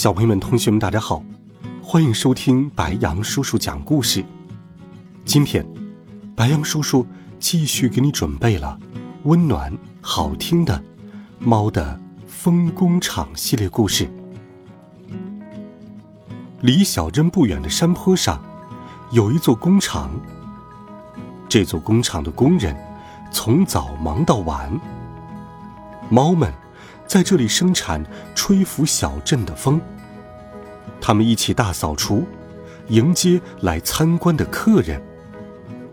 小朋友们、同学们，大家好，欢迎收听白羊叔叔讲故事。今天，白羊叔叔继续给你准备了温暖好听的《猫的风工厂》系列故事。离小镇不远的山坡上，有一座工厂。这座工厂的工人从早忙到晚，猫们。在这里生产，吹拂小镇的风。他们一起大扫除，迎接来参观的客人。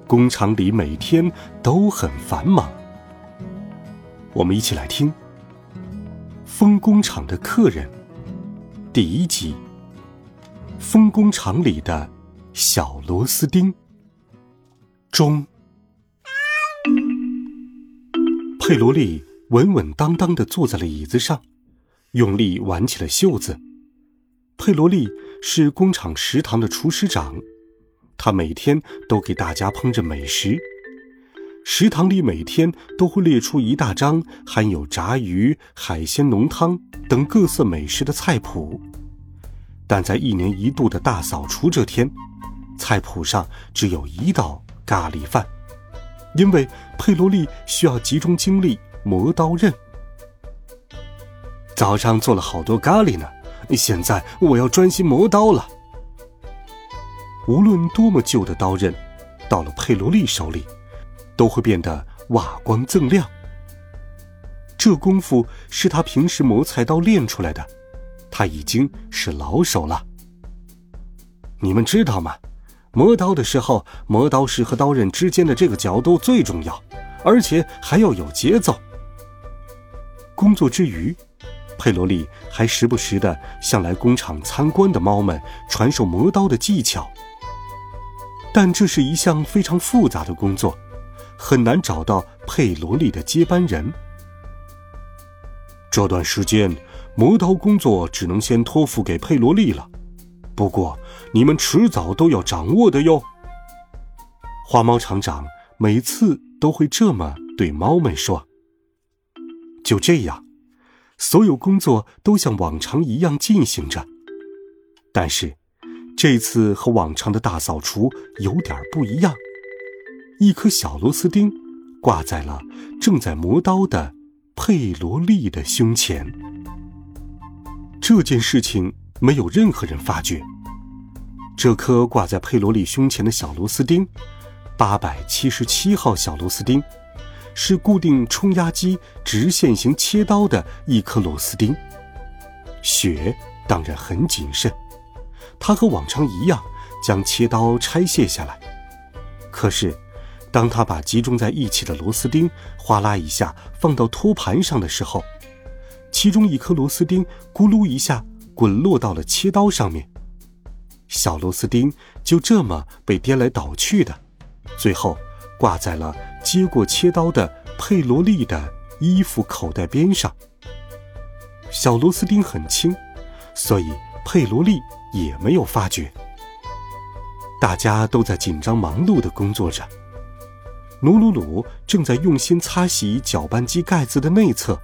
工厂里每天都很繁忙。我们一起来听《风工厂的客人》第一集：风工厂里的小螺丝钉。中，佩罗利。稳稳当当的坐在了椅子上，用力挽起了袖子。佩罗利是工厂食堂的厨师长，他每天都给大家烹饪美食。食堂里每天都会列出一大张含有炸鱼、海鲜浓汤等各色美食的菜谱，但在一年一度的大扫除这天，菜谱上只有一道咖喱饭，因为佩罗利需要集中精力。磨刀刃。早上做了好多咖喱呢，现在我要专心磨刀了。无论多么旧的刀刃，到了佩罗利手里，都会变得瓦光锃亮。这功夫是他平时磨菜刀练出来的，他已经是老手了。你们知道吗？磨刀的时候，磨刀石和刀刃之间的这个角度最重要，而且还要有节奏。工作之余，佩罗利还时不时的向来工厂参观的猫们传授磨刀的技巧。但这是一项非常复杂的工作，很难找到佩罗利的接班人。这段时间，磨刀工作只能先托付给佩罗利了。不过，你们迟早都要掌握的哟。花猫厂长每次都会这么对猫们说。就这样，所有工作都像往常一样进行着。但是，这次和往常的大扫除有点不一样。一颗小螺丝钉挂在了正在磨刀的佩罗利的胸前。这件事情没有任何人发觉。这颗挂在佩罗利胸前的小螺丝钉，八百七十七号小螺丝钉。是固定冲压机直线型切刀的一颗螺丝钉。雪当然很谨慎，他和往常一样将切刀拆卸下来。可是，当他把集中在一起的螺丝钉哗啦一下放到托盘上的时候，其中一颗螺丝钉咕噜一下滚落到了切刀上面。小螺丝钉就这么被颠来倒去的，最后挂在了。接过切刀的佩罗利的衣服口袋边上，小螺丝钉很轻，所以佩罗利也没有发觉。大家都在紧张忙碌的工作着。努鲁鲁正在用心擦洗搅拌机盖子的内侧，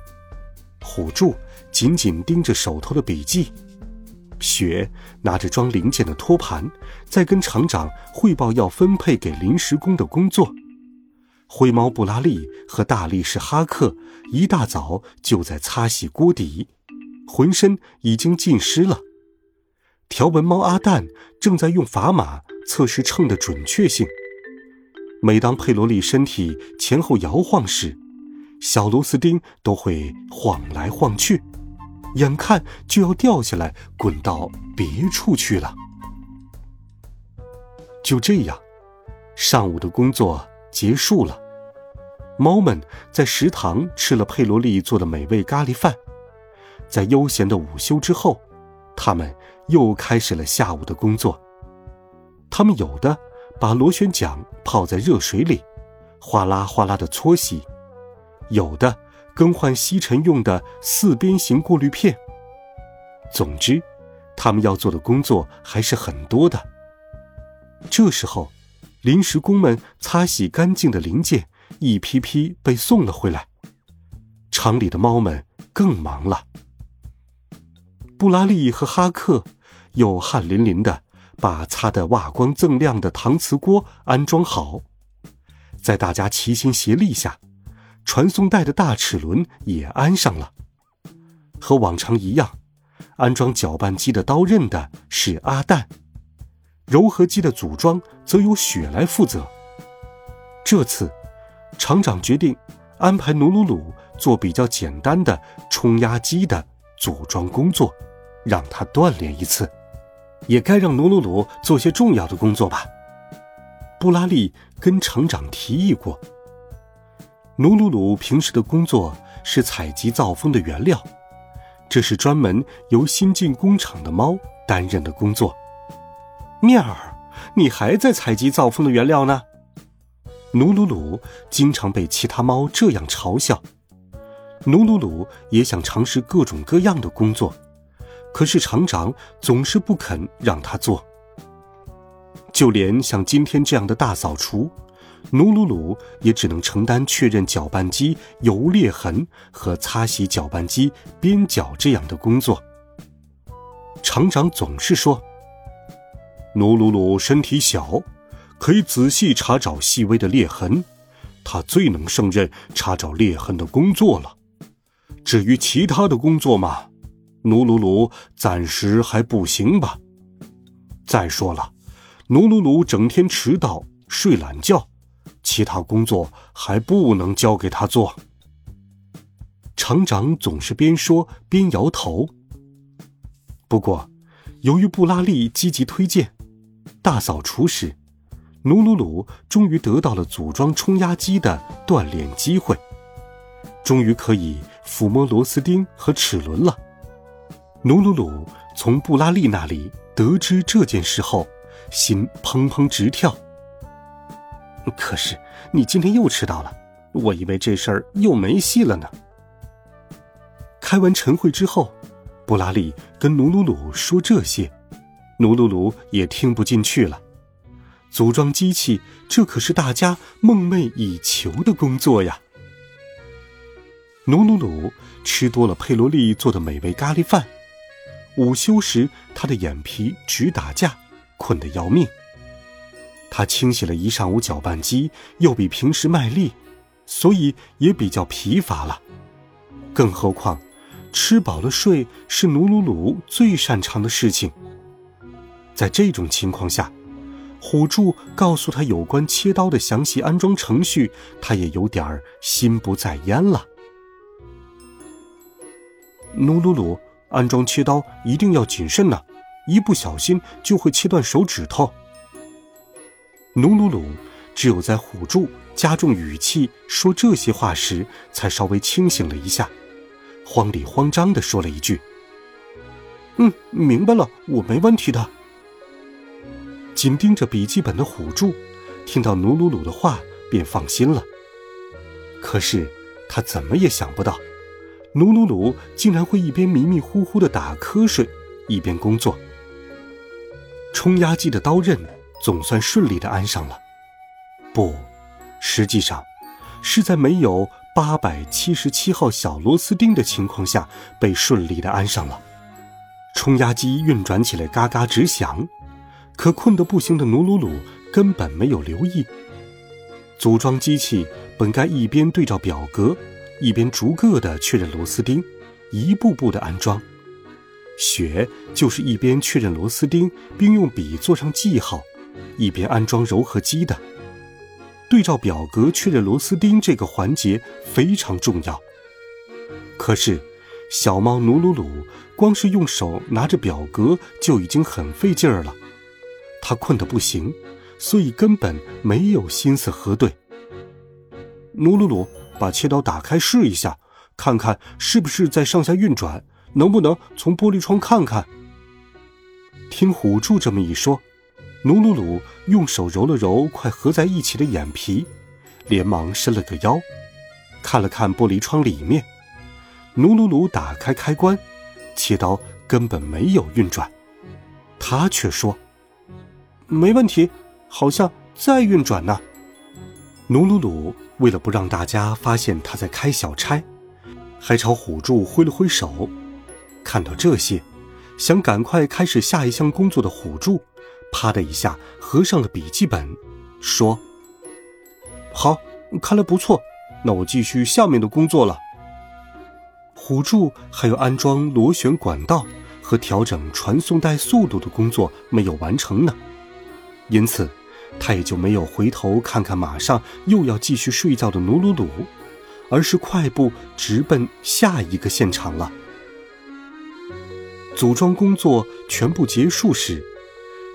虎柱紧紧盯着手头的笔记，雪拿着装零件的托盘，在跟厂长汇报要分配给临时工的工作。灰猫布拉利和大力士哈克一大早就在擦洗锅底，浑身已经浸湿了。条纹猫阿蛋正在用砝码测试秤的准确性。每当佩罗利身体前后摇晃时，小螺丝钉都会晃来晃去，眼看就要掉下来滚到别处去了。就这样，上午的工作结束了。猫们在食堂吃了佩罗利做的美味咖喱饭，在悠闲的午休之后，他们又开始了下午的工作。他们有的把螺旋桨泡在热水里，哗啦哗啦的搓洗；有的更换吸尘用的四边形过滤片。总之，他们要做的工作还是很多的。这时候，临时工们擦洗干净的零件一批批被送了回来，厂里的猫们更忙了。布拉利和哈克又汗淋淋的把擦得瓦光锃亮的搪瓷锅安装好，在大家齐心协力下，传送带的大齿轮也安上了。和往常一样，安装搅拌机的刀刃的是阿蛋。柔合机的组装则由雪来负责。这次，厂长决定安排努努鲁做比较简单的冲压机的组装工作，让他锻炼一次。也该让努努鲁做些重要的工作吧。布拉利跟厂长提议过。努鲁鲁平时的工作是采集造风的原料，这是专门由新进工厂的猫担任的工作。面儿，你还在采集造风的原料呢？努鲁鲁经常被其他猫这样嘲笑。努鲁鲁也想尝试各种各样的工作，可是厂长总是不肯让他做。就连像今天这样的大扫除，努鲁鲁也只能承担确认搅拌机有裂痕和擦洗搅拌机边角这样的工作。厂长总是说。努鲁鲁身体小，可以仔细查找细微的裂痕，他最能胜任查找裂痕的工作了。至于其他的工作嘛，努鲁鲁暂时还不行吧。再说了，努鲁鲁整天迟到、睡懒觉，其他工作还不能交给他做。厂长总是边说边摇头。不过，由于布拉利积极推荐。大扫除时，努鲁鲁终于得到了组装冲压机的锻炼机会，终于可以抚摸螺丝钉和齿轮了。努鲁鲁从布拉利那里得知这件事后，心砰砰直跳。可是你今天又迟到了，我以为这事儿又没戏了呢。开完晨会之后，布拉利跟努鲁鲁说这些。努鲁鲁也听不进去了。组装机器，这可是大家梦寐以求的工作呀！努努鲁吃多了佩罗利做的美味咖喱饭，午休时他的眼皮直打架，困得要命。他清洗了一上午搅拌机，又比平时卖力，所以也比较疲乏了。更何况，吃饱了睡是努鲁鲁最擅长的事情。在这种情况下，虎柱告诉他有关切刀的详细安装程序，他也有点儿心不在焉了。努鲁鲁，安装切刀一定要谨慎呢，一不小心就会切断手指头。努鲁鲁只有在虎柱加重语气说这些话时，才稍微清醒了一下，慌里慌张的说了一句：“嗯，明白了，我没问题的。”紧盯着笔记本的虎柱，听到努鲁鲁的话，便放心了。可是他怎么也想不到，努鲁鲁竟然会一边迷迷糊糊的打瞌睡，一边工作。冲压机的刀刃总算顺利的安上了，不，实际上是在没有八百七十七号小螺丝钉的情况下被顺利的安上了。冲压机运转起来嘎嘎直响。可困得不行的努鲁鲁根本没有留意。组装机器本该一边对照表格，一边逐个的确认螺丝钉，一步步的安装。雪就是一边确认螺丝钉，并用笔做上记号，一边安装柔合机的。对照表格确认螺丝钉这个环节非常重要。可是，小猫努鲁鲁光是用手拿着表格就已经很费劲儿了。他困得不行，所以根本没有心思核对。努鲁鲁，把切刀打开试一下，看看是不是在上下运转，能不能从玻璃窗看看？听虎柱这么一说，努鲁鲁用手揉了揉快合在一起的眼皮，连忙伸了个腰，看了看玻璃窗里面。努鲁鲁打开开关，切刀根本没有运转，他却说：“没问题，好像在运转呢。”努努努为了不让大家发现他在开小差，还朝虎柱挥了挥手。看到这些，想赶快开始下一项工作的虎柱，啪的一下合上了笔记本，说：“好，看来不错，那我继续下面的工作了。”虎柱还有安装螺旋管道和调整传送带速度的工作没有完成呢，因此他也就没有回头看看马上又要继续睡觉的努鲁鲁，而是快步直奔下一个现场了。组装工作全部结束时，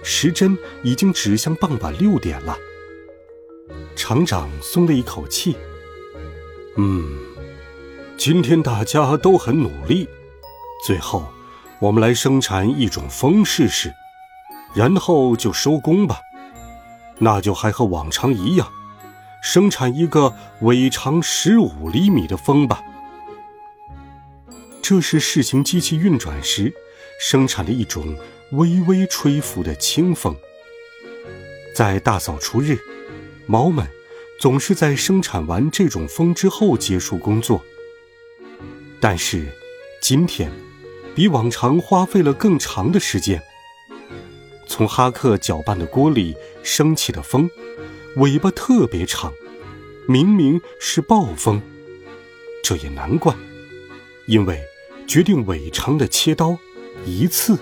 时针已经指向傍晚六点了。厂长松了一口气，嗯。今天大家都很努力，最后我们来生产一种风试试，然后就收工吧。那就还和往常一样，生产一个尾长十五厘米的风吧。这是事情机器运转时生产的一种微微吹拂的轻风。在大扫除日，猫们总是在生产完这种风之后结束工作。但是，今天比往常花费了更长的时间。从哈克搅拌的锅里升起的风，尾巴特别长，明明是暴风。这也难怪，因为决定尾长的切刀一次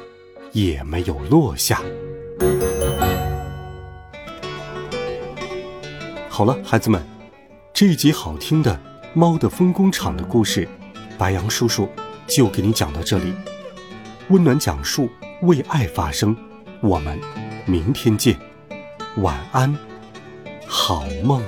也没有落下。好了，孩子们，这一集好听的《猫的风工厂》的故事。白杨叔叔就给你讲到这里，温暖讲述，为爱发声。我们明天见，晚安，好梦。